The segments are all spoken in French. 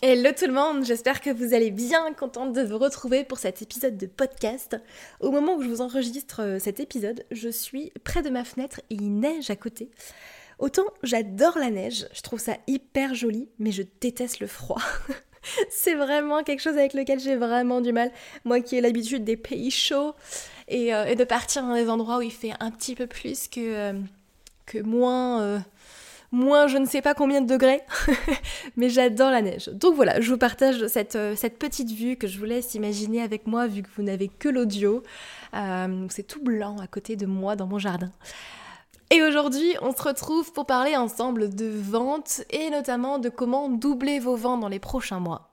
Hello tout le monde, j'espère que vous allez bien, contente de vous retrouver pour cet épisode de podcast. Au moment où je vous enregistre euh, cet épisode, je suis près de ma fenêtre et il neige à côté. Autant j'adore la neige, je trouve ça hyper joli, mais je déteste le froid. C'est vraiment quelque chose avec lequel j'ai vraiment du mal. Moi qui ai l'habitude des pays chauds et, euh, de partir dans des endroits où il fait un petit peu plus que, euh, que moins moins je ne sais pas combien de degrés, mais j'adore la neige. Donc voilà, je vous partage cette, euh, cette, petite vue que je vous laisse imaginer avec moi vu que vous n'avez que l'audio. Euh, c'est tout blanc à côté de moi dans mon jardin. Et aujourd'hui, on se retrouve pour parler ensemble de vente et notamment de comment doubler vos ventes dans les prochains mois.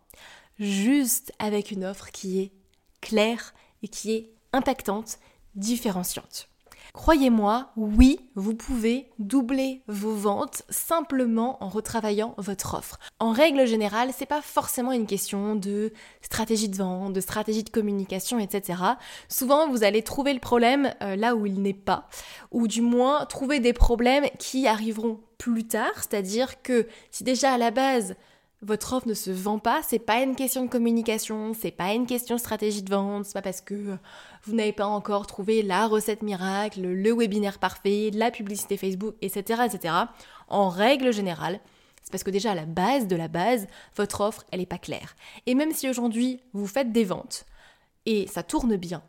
Juste avec une offre qui est claire et qui est impactante, différenciante. Croyez-moi, oui, vous pouvez doubler vos ventes simplement en retravaillant votre offre. En règle générale, c'est pas forcément une question de stratégie de vente, de stratégie de communication, etc. Souvent, vous allez trouver le problème euh, là où il n'est pas, ou du moins trouver des problèmes qui arriveront plus tard, c'est-à-dire que si déjà à la base votre offre ne se vend pas, c'est pas une question de communication, c'est pas une question de stratégie de vente, c'est pas parce que vous n'avez pas encore trouvé la recette miracle, le webinaire parfait, la publicité Facebook, etc., etc. En règle générale, c'est parce que déjà à la base de la base, votre offre, elle n'est pas claire. Et même si aujourd'hui vous faites des ventes et ça tourne bien,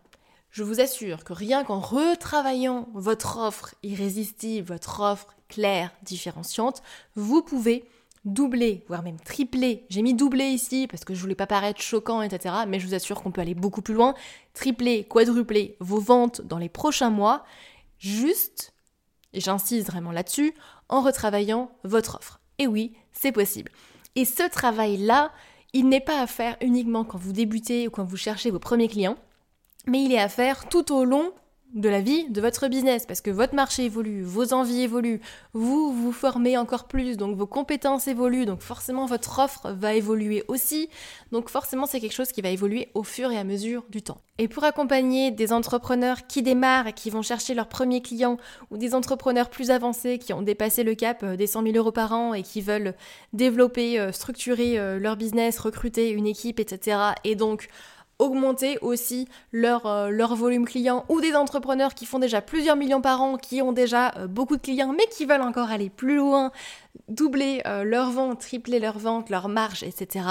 je vous assure que rien qu'en retravaillant votre offre irrésistible, votre offre claire, différenciante, vous pouvez doubler, voire même tripler. J'ai mis doubler ici parce que je voulais pas paraître choquant, etc. Mais je vous assure qu'on peut aller beaucoup plus loin. Tripler, quadrupler vos ventes dans les prochains mois, juste, et j'insiste vraiment là-dessus, en retravaillant votre offre. Et oui, c'est possible. Et ce travail-là, il n'est pas à faire uniquement quand vous débutez ou quand vous cherchez vos premiers clients, mais il est à faire tout au long de la vie de votre business parce que votre marché évolue, vos envies évoluent, vous vous formez encore plus, donc vos compétences évoluent, donc forcément votre offre va évoluer aussi, donc forcément c'est quelque chose qui va évoluer au fur et à mesure du temps. Et pour accompagner des entrepreneurs qui démarrent et qui vont chercher leurs premiers clients ou des entrepreneurs plus avancés qui ont dépassé le cap euh, des 100 000 euros par an et qui veulent développer, euh, structurer euh, leur business, recruter une équipe, etc. et donc augmenter aussi leur, euh, leur volume client ou des entrepreneurs qui font déjà plusieurs millions par an, qui ont déjà euh, beaucoup de clients mais qui veulent encore aller plus loin, doubler euh, leur vente, tripler leur vente, leur marge, etc.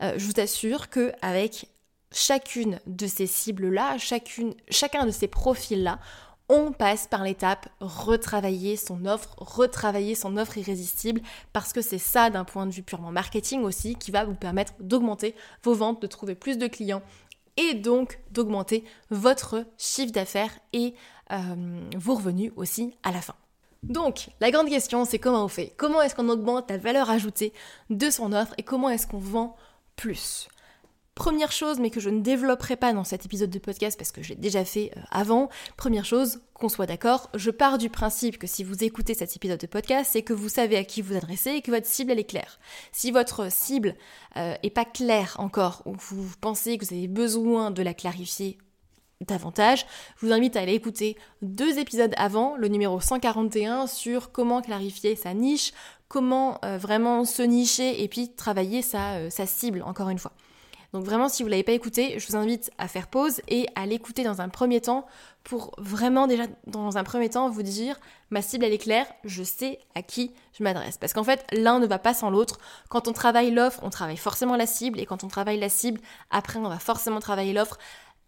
je vous assure que avec chacune de ces cibles-là, chacune, chacun de ces profils-là, on passe par l'étape retravailler son offre, retravailler son offre irrésistible, parce que c'est ça d'un point de vue purement marketing aussi qui va vous permettre d'augmenter vos ventes, de trouver plus de clients et donc d'augmenter votre chiffre d'affaires et euh, vos revenus aussi à la fin. Donc, la grande question, c'est comment on fait? Comment est-ce qu'on augmente la valeur ajoutée de son offre et comment est-ce qu'on vend plus? Première chose, mais que je ne développerai pas dans cet épisode de podcast parce que j'ai déjà fait euh, avant. Première chose, qu'on soit d'accord, je pars du principe que si vous écoutez cet épisode de podcast, c'est que vous savez à qui vous adressez et que votre cible elle est claire. Si votre cible euh, est pas claire encore ou vous pensez que vous avez besoin de la clarifier davantage, je vous invite à aller écouter deux épisodes avant, le numéro 141 sur comment clarifier sa niche, comment euh, vraiment se nicher et puis travailler sa cible encore une fois. Donc vraiment, si vous ne l'avez pas écouté, je vous invite à faire pause et à l'écouter dans un premier temps pour vraiment déjà, dans un premier temps, vous dire, ma cible, elle est claire, je sais à qui je m'adresse. Parce qu'en fait, l'un ne va pas sans l'autre. Quand on travaille l'offre, on travaille forcément la cible, et quand on travaille la cible, après, on va forcément travailler l'offre.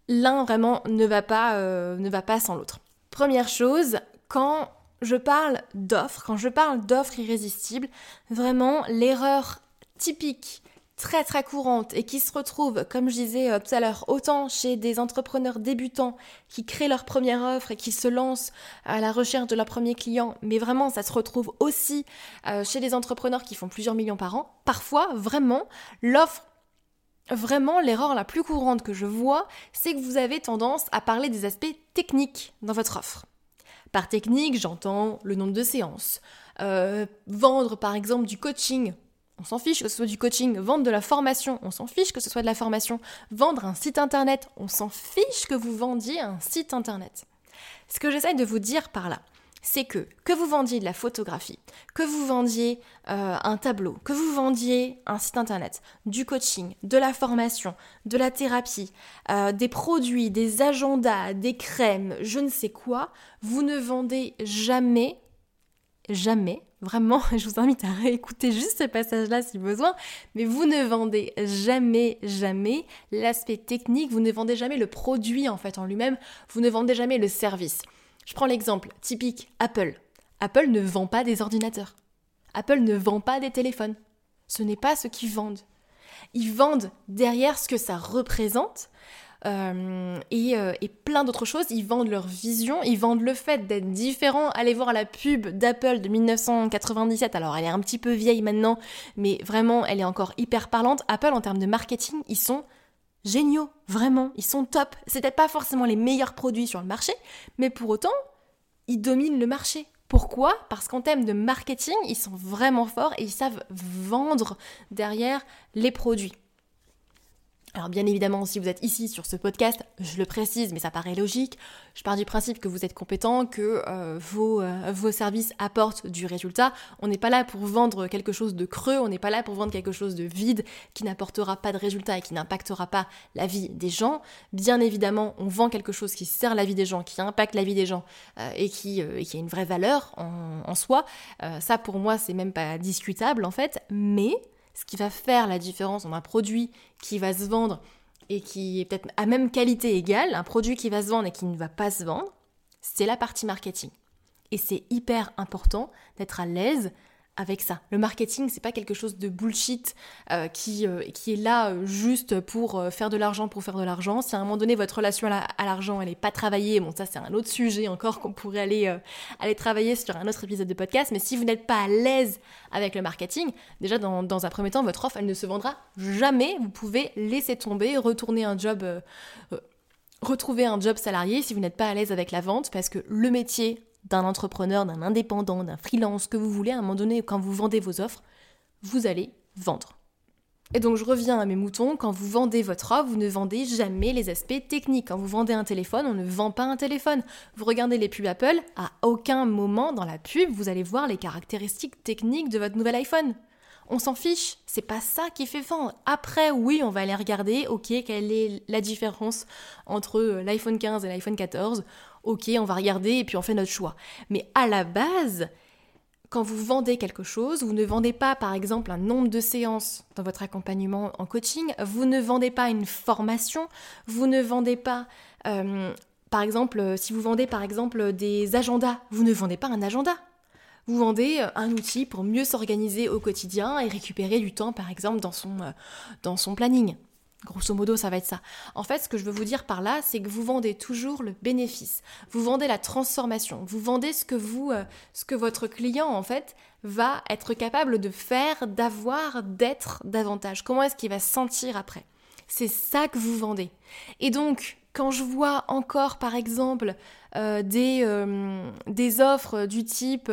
L'un vraiment ne va pas, euh, sans l'autre. Première chose, quand je parle d'offres, quand je parle d'offres irrésistibles, vraiment l'erreur typique très très courante et qui se retrouve, comme je disais euh, tout à l'heure, autant chez des entrepreneurs débutants qui créent leur première offre et qui se lancent à la recherche de leur premier client, mais vraiment ça se retrouve aussi euh, chez des entrepreneurs qui font plusieurs millions par an. Parfois, vraiment, l'offre Vraiment, l'erreur la plus courante que je vois, c'est que vous avez tendance à parler des aspects techniques dans votre offre. Par technique, j'entends le nombre de séances, euh, vendre par exemple du coaching on s'en fiche que ce soit du coaching, vendre de la formation, on s'en fiche que ce soit de la formation, vendre un site internet, on s'en fiche que vous vendiez un site internet. Ce que j'essaye de vous dire par là, c'est que que vous vendiez de la photographie, que vous vendiez euh, un tableau, que vous vendiez un site internet, du coaching, de la formation, de la thérapie, euh, des produits, des agendas, des crèmes, je ne sais quoi, vous ne vendez jamais, jamais Vraiment, je vous invite à réécouter juste ce passage-là si besoin. Mais vous ne vendez jamais, jamais l'aspect technique, vous ne vendez jamais le produit en fait en lui-même, vous ne vendez jamais le service. Je prends l'exemple typique Apple. Apple ne vend pas des ordinateurs. Apple ne vend pas des téléphones. Ce n'est pas ce qu'ils vendent. Ils vendent derrière ce que ça représente, euh, euh, et, plein d'autres choses. Ils vendent leur vision, ils vendent le fait d'être différent. Allez voir la pub d'Apple de 1997. Alors elle est un petit peu vieille maintenant, mais vraiment elle est encore hyper parlante. Apple en termes de marketing, ils sont géniaux, vraiment, ils sont top. C'était pas forcément les meilleurs produits sur le marché, mais pour autant, ils dominent le marché. Pourquoi? Parce qu'en termes de marketing, ils sont vraiment forts et ils savent vendre derrière les produits. Alors bien évidemment, si vous êtes ici sur ce podcast, je le précise, mais ça paraît logique, je pars du principe que vous êtes compétent, que euh, vos, euh, vos services apportent du résultat. On n'est pas là pour vendre quelque chose de creux, on n'est pas là pour vendre quelque chose de vide qui n'apportera pas de résultat et qui n'impactera pas la vie des gens. Bien évidemment, on vend quelque chose qui sert la vie des gens, qui impacte la vie des gens euh, et, qui, a une vraie valeur en, en soi. ça pour moi, c'est même pas discutable en fait, mais ce qui va faire la différence entre un produit qui va se vendre et qui est peut-être à même qualité égale, un produit qui va se vendre et qui ne va pas se vendre, c'est la partie marketing. Et c'est hyper important d'être à l'aise avec ça. Le marketing, c'est pas quelque chose de bullshit euh, qui, euh, qui est là euh, juste pour faire de l'argent pour faire de l'argent. Si à un moment donné votre relation à l'argent elle est pas travaillée, bon ça c'est un autre sujet encore qu'on pourrait aller aller travailler sur un autre épisode de podcast. Mais si vous n'êtes pas à l'aise avec le marketing, déjà dans, dans, un premier temps votre offre elle ne se vendra jamais. Vous pouvez laisser tomber, retourner un job. retrouver un job salarié si vous n'êtes pas à l'aise avec la vente parce que le métier d'un entrepreneur, d'un indépendant, d'un freelance, que vous voulez, à un moment donné, quand vous vendez vos offres, vous allez vendre. Et donc je reviens à mes moutons, quand vous vendez votre offre, vous ne vendez jamais les aspects techniques. Quand vous vendez un téléphone, on ne vend pas un téléphone. Vous regardez les pubs Apple, à aucun moment dans la pub, vous allez voir les caractéristiques techniques de votre nouvel iPhone. On s'en fiche, c'est pas ça qui fait vendre. Après, oui, on va aller regarder, ok, quelle est la différence entre l'iPhone 15 et l'iPhone 14 ok, on va regarder et puis on fait notre choix. Mais à la base, quand vous vendez quelque chose, vous ne vendez pas par exemple un nombre de séances dans votre accompagnement en coaching, vous ne vendez pas une formation, vous ne vendez pas, euh, par exemple, si vous vendez par exemple des agendas, vous ne vendez pas un agenda. Vous vendez un outil pour mieux s'organiser au quotidien et récupérer du temps par exemple dans son, euh, dans son planning. Grosso modo, ça va être ça. En fait, ce que je veux vous dire par là, c'est que vous vendez toujours le bénéfice. Vous vendez la transformation. Vous vendez ce que vous, euh, ce que votre client en fait va être capable de faire, d'avoir, d'être davantage. Comment est-ce qu'il va se sentir après? C'est ça que vous vendez. Et donc, quand je vois encore, par exemple, euh, des, euh, des offres du type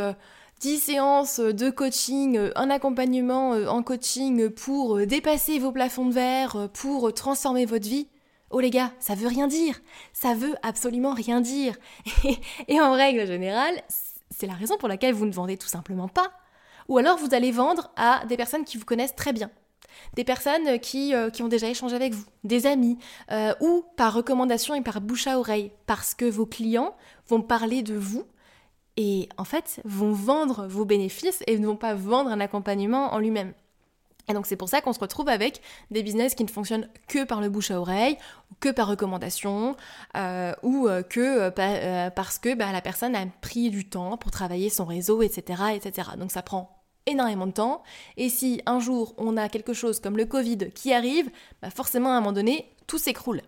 10 séances de coaching, euh, un accompagnement euh, en coaching pour euh, dépasser vos plafonds de verre, pour transformer votre vie. Oh les gars, ça veut rien dire. Ça veut absolument rien dire. Et, en règle générale, c'est la raison pour laquelle vous ne vendez tout simplement pas. Ou alors vous allez vendre à des personnes qui vous connaissent très bien. des personnes qui, euh, qui, ont déjà échangé avec vous, des amis, euh, ou par recommandation et par bouche à oreille, parce que vos clients vont parler de vous et en fait vont vendre vos bénéfices et ne vont pas vendre un accompagnement en lui-même. Et donc c'est pour ça qu'on se retrouve avec des business qui ne fonctionnent que par le bouche à oreille, que par recommandation, euh, ou que parce que bah, la personne a pris du temps pour travailler son réseau, etc., etc. Donc ça prend énormément de temps. Et si un jour on a quelque chose comme le Covid qui arrive, bah forcément à un moment donné, tout s'écroule.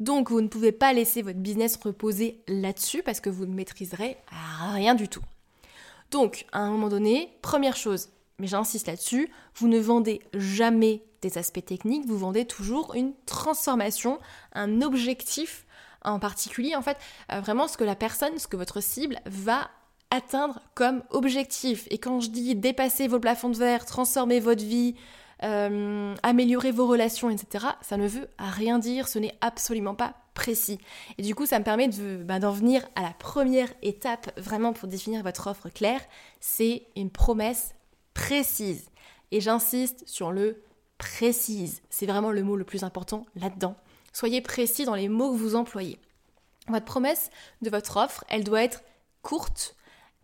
Donc vous ne pouvez pas laisser votre business reposer là-dessus parce que vous ne maîtriserez rien du tout. Donc à un moment donné, première chose, mais j'insiste là-dessus, vous ne vendez jamais des aspects techniques, vous vendez toujours une transformation, un objectif en particulier, en fait, euh, vraiment ce que la personne, ce que votre cible va atteindre comme objectif. Et quand je dis dépasser vos plafonds de verre, transformer votre vie, euh, améliorer vos relations, etc., ça ne veut rien dire, ce n'est absolument pas précis. Et du coup, ça me permet bah, d'en venir à la première étape vraiment pour définir votre offre claire, c'est une promesse précise. Et j'insiste sur le précise. C'est vraiment le mot le plus important là-dedans. Soyez précis dans les mots que vous employez. Votre promesse de votre offre, elle doit être courte,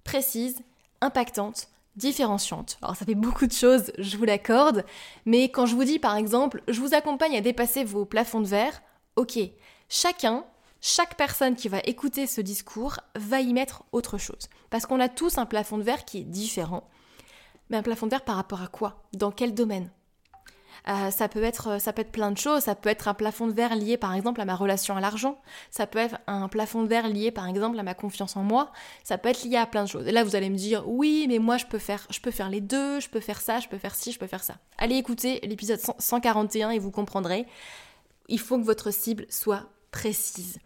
précise, impactante, différenciante. Alors ça fait beaucoup de choses, je vous l'accorde, mais quand je vous dis par exemple, je vous accompagne à dépasser vos plafonds de verre, ok, chacun, chaque personne qui va écouter ce discours va y mettre autre chose. Parce qu'on a tous un plafond de verre qui est différent. Mais un plafond de verre par rapport à quoi? Dans quel domaine? Euh, ça, peut être, ça peut être plein de choses. Ça peut être un plafond de verre lié par exemple à ma relation à l'argent. Ça peut être un plafond de verre lié par exemple à ma confiance en moi. Ça peut être lié à plein de choses. Et là vous allez me dire oui mais moi je peux faire, je peux faire les deux, je peux faire ça, je peux faire ci, je peux faire ça. Allez écouter l'épisode 141 et vous comprendrez. Il faut que votre cible soit précise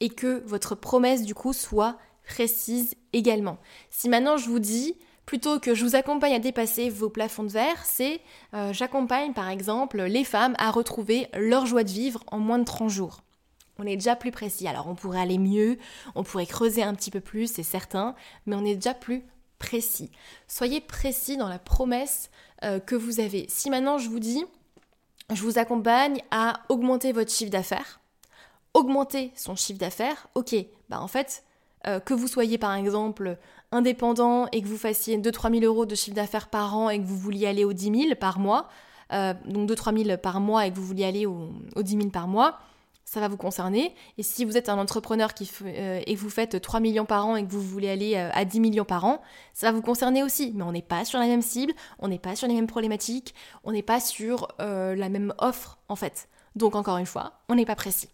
et que votre promesse du coup soit précise également. Si maintenant je vous dis plutôt que je vous accompagne à dépasser vos plafonds de verre, c'est euh, j'accompagne par exemple les femmes à retrouver leur joie de vivre en moins de 30 jours. On est déjà plus précis. Alors on pourrait aller mieux, on pourrait creuser un petit peu plus, c'est certain, mais on est déjà plus précis. Soyez précis dans la promesse euh, que vous avez. Si maintenant je vous dis, je vous accompagne à augmenter votre chiffre d'affaires, augmenter son chiffre d'affaires, ok, bah en fait, euh, que vous soyez par exemple indépendant et que vous fassiez 2-3 000 euros de chiffre d'affaires par an et que vous vouliez aller aux 10 000 par mois, euh, donc 2-3 000 par mois et que vous vouliez aller aux, 10 000 par mois, ça va vous concerner. Et si vous êtes un entrepreneur qui euh, et que vous faites 3 millions par an et que vous voulez aller euh, à 10 millions par an, ça va vous concerner aussi. Mais on n'est pas sur la même cible, on n'est pas sur les mêmes problématiques, on n'est pas sur la même offre en fait. Donc encore une fois, on n'est pas précis.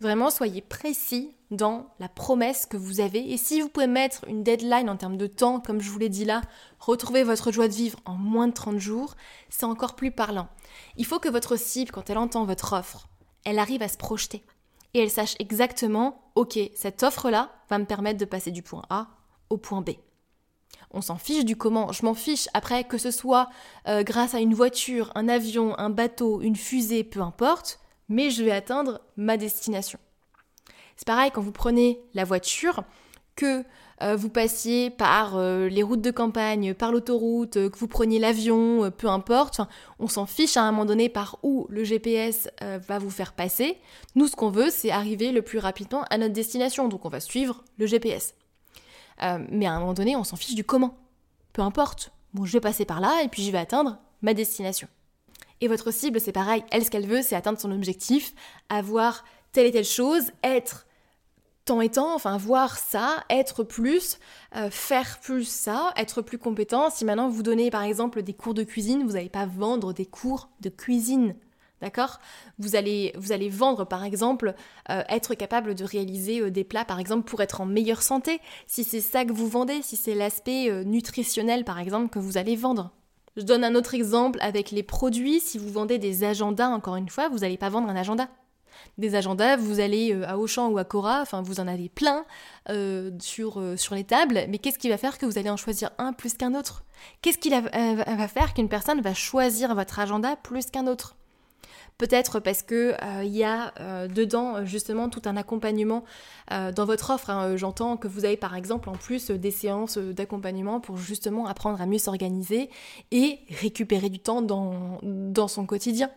Vraiment, soyez précis dans la promesse que vous avez. Et si vous pouvez mettre une deadline en termes de temps, comme je vous l'ai dit là, retrouver votre joie de vivre en moins de 30 jours, c'est encore plus parlant. Il faut que votre cible, quand elle entend votre offre, elle arrive à se projeter. Et elle sache exactement, ok, cette offre-là va me permettre de passer du point A au point B. On s'en fiche du comment, je m'en fiche après que ce soit euh, grâce à une voiture, un avion, un bateau, une fusée, peu importe mais je vais atteindre ma destination. C'est pareil quand vous prenez la voiture, que euh, vous passiez par euh, les routes de campagne, par l'autoroute, euh, que vous preniez l'avion, peu importe, on s'en fiche à un moment donné par où le GPS va vous faire passer. Nous, ce qu'on veut, c'est arriver le plus rapidement à notre destination, donc on va suivre le GPS. mais à un moment donné, on s'en fiche du comment. Peu importe. Bon, je vais passer par là et puis je vais atteindre ma destination. Et votre cible, c'est pareil, elle, ce qu'elle veut, c'est atteindre son objectif, avoir telle et telle chose, être tant et tant, enfin voir ça, être plus, euh, faire plus ça, être plus compétent. Si maintenant vous donnez par exemple des cours de cuisine, vous n'allez pas vendre des cours de cuisine. D'accord? Vous allez, vous allez vendre par exemple, euh, être capable de réaliser euh, des plats par exemple pour être en meilleure santé. Si c'est ça que vous vendez, si c'est l'aspect nutritionnel par exemple que vous allez vendre. Je donne un autre exemple avec les produits. Si vous vendez des agendas, encore une fois, vous n'allez pas vendre un agenda. Des agendas, vous allez euh, à Auchan ou à Cora, enfin vous en avez plein euh, euh, sur les tables, mais qu'est-ce qui va faire que vous allez en choisir un plus qu'un autre? Qu'est-ce qui va faire qu'une personne va choisir votre agenda plus qu'un autre? Peut-être parce que euh, il y a euh, dedans justement tout un accompagnement dans votre offre. Hein. J'entends que vous avez par exemple en plus des séances d'accompagnement pour justement apprendre à mieux s'organiser et récupérer du temps dans, dans son quotidien.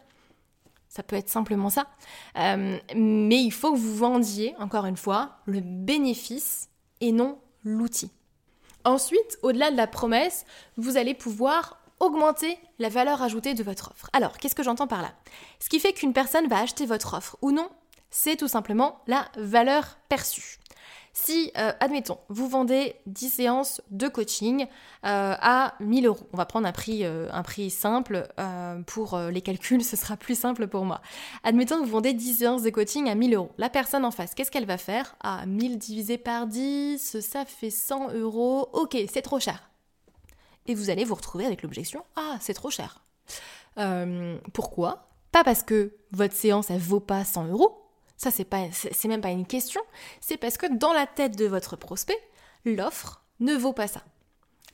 Ça peut être simplement ça. mais il faut que vous vendiez, encore une fois, le bénéfice et non l'outil. Ensuite, au-delà de la promesse, vous allez pouvoir augmenter la valeur ajoutée de votre offre. Alors, qu'est-ce que j'entends par là? Ce qui fait qu'une personne va acheter votre offre ou non, c'est tout simplement la valeur perçue. Si, euh, admettons, vous vendez 10 séances de coaching euh, à 1000 euros, on va prendre un prix, euh, simple pour les calculs, ce sera plus simple pour moi. Admettons que vous vendez 10 séances de coaching à 1000 euros. La personne en face, qu'est-ce qu'elle va faire? À 1000 divisé par 10, ça fait 100 euros. Ok, c'est trop cher. Et vous allez vous retrouver avec l'objection Ah, c'est trop cher. pourquoi? Pas parce que votre séance, elle vaut pas 100 euros, ça, c'est pas, c'est même pas une question. C'est parce que dans la tête de votre prospect, l'offre ne vaut pas ça.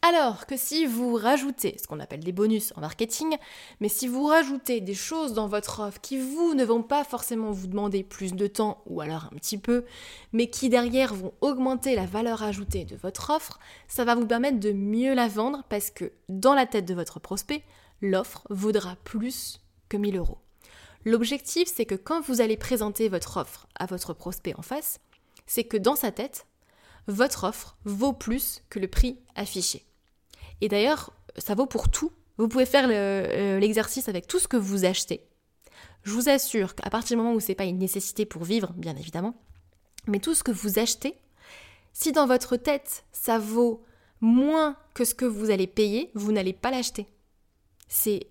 Alors que si vous rajoutez ce qu'on appelle des bonus en marketing, mais si vous rajoutez des choses dans votre offre qui vous ne vont pas forcément vous demander plus de temps ou alors un petit peu, mais qui derrière vont augmenter la valeur ajoutée de votre offre, ça va vous permettre de mieux la vendre parce que dans la tête de votre prospect, l'offre vaudra plus que 1000 euros. L'objectif, c'est que quand vous allez présenter votre offre à votre prospect en face, c'est que dans sa tête, votre offre vaut plus que le prix affiché. Et d'ailleurs, ça vaut pour tout. Vous pouvez faire euh, l'exercice avec tout ce que vous achetez. Je vous assure qu'à partir du moment où ce n'est pas une nécessité pour vivre, bien évidemment, mais tout ce que vous achetez, si dans votre tête ça vaut moins que ce que vous allez payer, vous n'allez pas l'acheter. C'est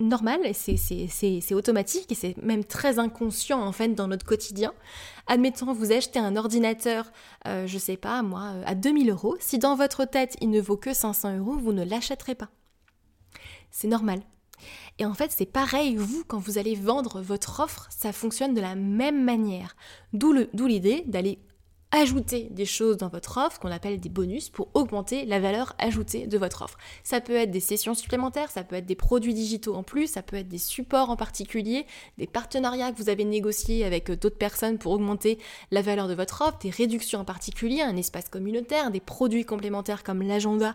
normal, c'est automatique et c'est même très inconscient en fait dans notre quotidien. Admettons, vous achetez un ordinateur, euh, je sais pas moi, euh, à 2000 euros. Si dans votre tête il ne vaut que 500 euros, vous ne l'achèterez pas. C'est normal. Et en fait, c'est pareil, vous, quand vous allez vendre votre offre, ça fonctionne de la même manière. D'où l'idée d'aller ajouter des choses dans votre offre qu'on appelle des bonus pour augmenter la valeur ajoutée de votre offre. Ça peut être des sessions supplémentaires, ça peut être des produits digitaux en plus, ça peut être des supports en particulier, des partenariats que vous avez négociés avec euh, d'autres personnes pour augmenter la valeur de votre offre, des réductions en particulier, un espace communautaire, des produits complémentaires comme l'agenda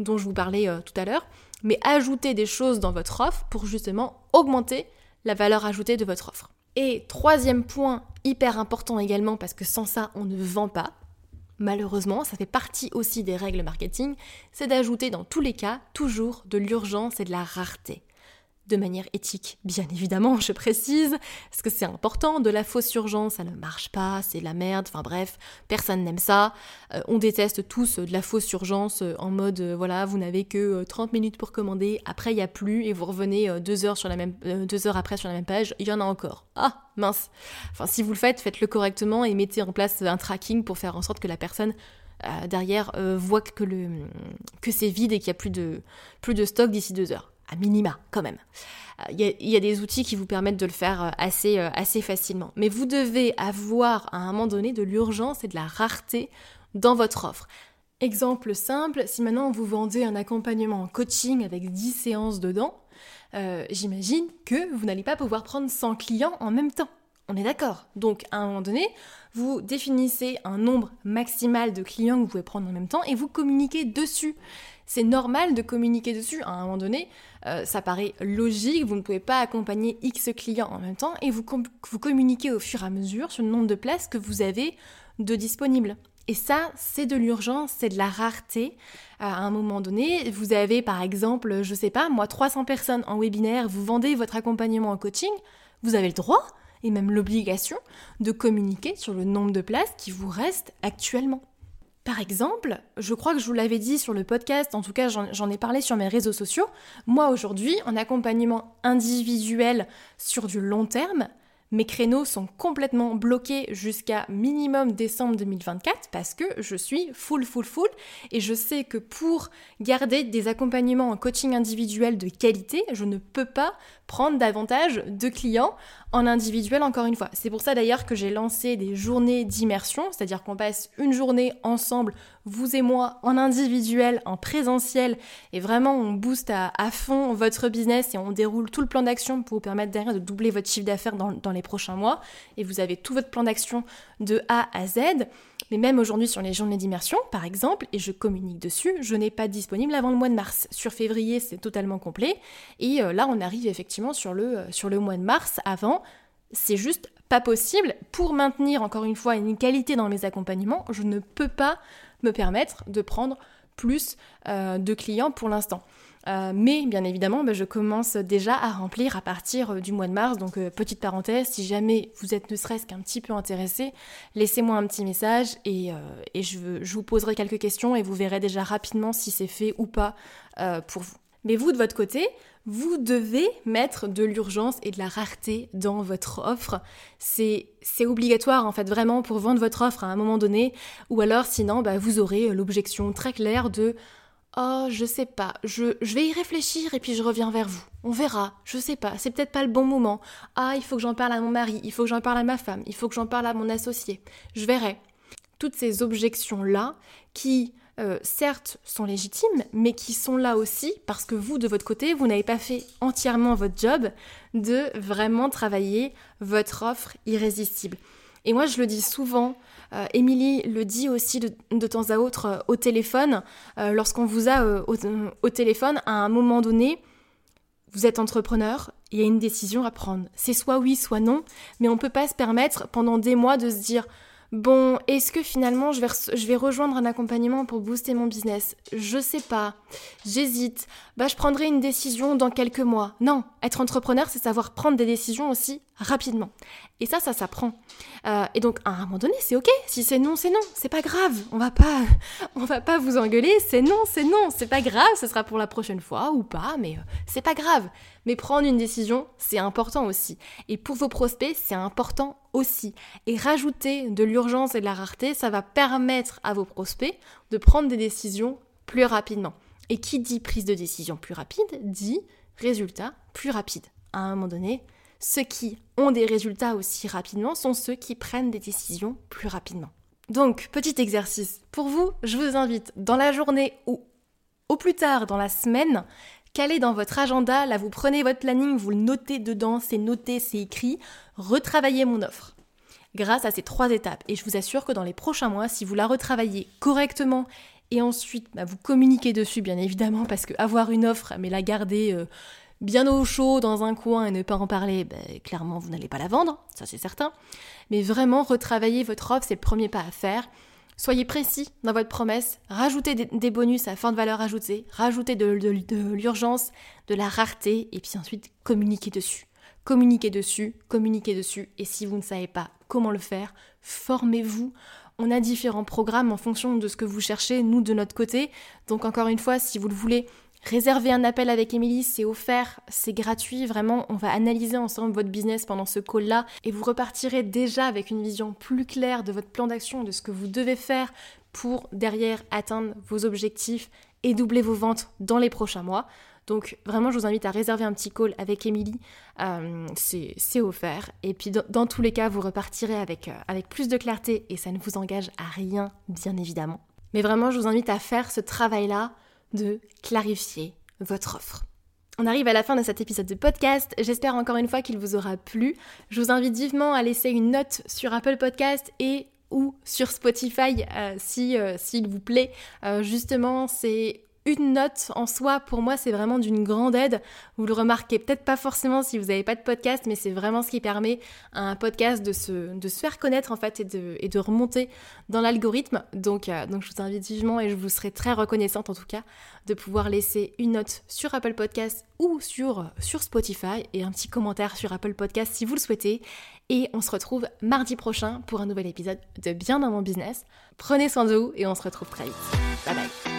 dont je vous parlais euh, tout à l'heure, mais ajouter des choses dans votre offre pour justement augmenter la valeur ajoutée de votre offre. Et troisième point hyper important également, parce que sans ça, on ne vend pas, malheureusement, ça fait partie aussi des règles marketing, c'est d'ajouter dans tous les cas toujours de l'urgence et de la rareté de manière éthique, bien évidemment, je précise, parce que c'est important, de la fausse urgence, ça ne marche pas, c'est la merde, enfin bref, personne n'aime ça. Euh, on déteste tous de la fausse urgence euh, en mode, euh, voilà, vous n'avez que 30 minutes pour commander, après il n'y a plus, et vous revenez deux heures, sur la même, après sur la même page, il y en a encore. Ah, mince. Enfin, si vous le faites, faites-le correctement et mettez en place un tracking pour faire en sorte que la personne derrière voit que c'est vide et qu'il n'y a plus de, plus de stock d'ici deux heures à minima quand même. Il euh, y, a des outils qui vous permettent de le faire euh, assez, euh, assez facilement. Mais vous devez avoir à un moment donné de l'urgence et de la rareté dans votre offre. Exemple simple, si maintenant vous vendez un accompagnement en coaching avec 10 séances dedans, j'imagine que vous n'allez pas pouvoir prendre 100 clients en même temps. On est d'accord. Donc à un moment donné, vous définissez un nombre maximal de clients que vous pouvez prendre en même temps et vous communiquez dessus c'est normal de communiquer dessus. À un moment donné, euh, ça paraît logique, vous ne pouvez pas accompagner X clients en même temps et vous, communiquez au fur et à mesure sur le nombre de places que vous avez de disponibles. Et ça, c'est de l'urgence, c'est de la rareté. À un moment donné, vous avez par exemple, je sais pas, moi 300 personnes en webinaire, vous vendez votre accompagnement en coaching, vous avez le droit et même l'obligation de communiquer sur le nombre de places qui vous restent actuellement. Par exemple, je crois que je vous l'avais dit sur le podcast, en tout cas j'en ai parlé sur mes réseaux sociaux, moi aujourd'hui, en accompagnement individuel sur du long terme, mes créneaux sont complètement bloqués jusqu'à minimum décembre 2024 parce que je suis full, full, full. Et je sais que pour garder des accompagnements en coaching individuel de qualité, je ne peux pas prendre davantage de clients en individuel encore une fois. C'est pour ça d'ailleurs que j'ai lancé des journées d'immersion, c'est-à-dire qu'on passe une journée ensemble, vous et moi, en individuel, en présentiel, et vraiment on booste à, fond votre business et on déroule tout le plan d'action pour vous permettre derrière de doubler votre chiffre d'affaires dans, dans les prochains mois, et vous avez tout votre plan d'action de A à Z. Mais même aujourd'hui sur les journées d'immersion, par exemple, et je communique dessus, je n'ai pas disponible avant le mois de mars. Sur février, c'est totalement complet. Et euh, là, on arrive effectivement sur le, euh, sur le mois de mars. Avant, c'est juste pas possible. Pour maintenir, encore une fois, une qualité dans mes accompagnements, je ne peux pas me permettre de prendre plus euh, de clients pour l'instant. Euh, mais bien évidemment, bah, je commence déjà à remplir à partir euh, du mois de mars. Donc petite parenthèse, si jamais vous êtes ne serait-ce qu'un petit peu intéressé, laissez-moi un petit message et, je, je, vous poserai quelques questions et vous verrez déjà rapidement si c'est fait ou pas pour vous. Mais vous, de votre côté, vous devez mettre de l'urgence et de la rareté dans votre offre. C'est, obligatoire en fait vraiment pour vendre votre offre à un moment donné. Ou alors sinon, bah, vous aurez l'objection très claire de Oh, je sais pas, je, vais y réfléchir et puis je reviens vers vous. On verra, je sais pas, c'est peut-être pas le bon moment. Ah, il faut que j'en parle à mon mari, il faut que j'en parle à ma femme, il faut que j'en parle à mon associé. Je verrai. Toutes ces objections-là qui euh, certes, sont légitimes, mais qui sont là aussi parce que vous, de votre côté, vous n'avez pas fait entièrement votre job de vraiment travailler votre offre irrésistible. Et moi, je le dis souvent, Émilie le dit aussi de, temps à autre euh, au téléphone, lorsqu'on vous a au, au, téléphone, à un moment donné, vous êtes entrepreneur, il y a une décision à prendre. C'est soit oui, soit non, mais on ne peut pas se permettre pendant des mois de se dire Bon, est-ce que finalement je vais, je vais rejoindre un accompagnement pour booster mon business? Je sais pas. J'hésite. Bah, je prendrai une décision dans quelques mois. Non, être entrepreneur, c'est savoir prendre des décisions aussi rapidement. Et ça, ça s'apprend. Euh, et donc, à un moment donné, c'est ok. Si c'est non, c'est non. C'est pas grave. On va pas, on va pas vous engueuler. C'est non, c'est non. C'est pas grave. Ce sera pour la prochaine fois ou pas, mais euh, c'est pas grave. Mais prendre une décision, c'est important aussi. Et pour vos prospects, c'est important aussi. Et rajouter de l'urgence et de la rareté, ça va permettre à vos prospects de prendre des décisions plus rapidement. Et qui dit prise de décision plus rapide, dit résultat plus rapide. À un moment donné, ceux qui ont des résultats aussi rapidement sont ceux qui prennent des décisions plus rapidement. Donc, petit exercice. Pour vous, je vous invite dans la journée ou au plus tard dans la semaine, caler dans votre agenda, là vous prenez votre planning, vous le notez dedans, c'est noté, c'est écrit, retravaillez mon offre. Grâce à ces trois étapes. Et je vous assure que dans les prochains mois, si vous la retravaillez correctement et ensuite bah, vous communiquez dessus bien évidemment parce que avoir une offre mais la garder euh, bien au chaud dans un coin et ne pas en parler, bah, clairement vous n'allez pas la vendre, ça c'est certain. Mais vraiment retravailler votre offre, c'est le premier pas à faire. Soyez précis dans votre promesse, rajoutez des, bonus à fin de valeur ajoutée, rajoutez de, de l'urgence, de la rareté et puis ensuite communiquez dessus. Communiquez dessus, communiquez dessus et si vous ne savez pas comment le faire, formez-vous on a différents programmes en fonction de ce que vous cherchez, nous de notre côté. Donc encore une fois, si vous le voulez, réservez un appel avec Émilie, c'est offert, c'est gratuit, vraiment, on va analyser ensemble votre business pendant ce call-là et vous repartirez déjà avec une vision plus claire de votre plan d'action, de ce que vous devez faire pour derrière atteindre vos objectifs et doubler vos ventes dans les prochains mois. Donc vraiment, je vous invite à réserver un petit call avec Émilie. Euh, c'est offert. Et puis dans, tous les cas, vous repartirez avec, euh, avec plus de clarté et ça ne vous engage à rien, bien évidemment. Mais vraiment, je vous invite à faire ce travail-là de clarifier votre offre. On arrive à la fin de cet épisode de podcast. J'espère encore une fois qu'il vous aura plu. Je vous invite vivement à laisser une note sur Apple Podcast et ou sur Spotify euh, si s'il vous plaît. justement, c'est une note en soi, pour moi, c'est vraiment d'une grande aide. Vous le remarquez peut-être pas forcément si vous n'avez pas de podcast, mais c'est vraiment ce qui permet à un podcast de se, faire connaître en fait et de, remonter dans l'algorithme. Donc, euh, donc je vous invite vivement et je vous serai très reconnaissante en tout cas de pouvoir laisser une note sur Apple Podcast ou sur, sur Spotify et un petit commentaire sur Apple Podcast si vous le souhaitez. Et on se retrouve mardi prochain pour un nouvel épisode de Bien dans mon business. Prenez soin de vous et on se retrouve très vite. Bye bye.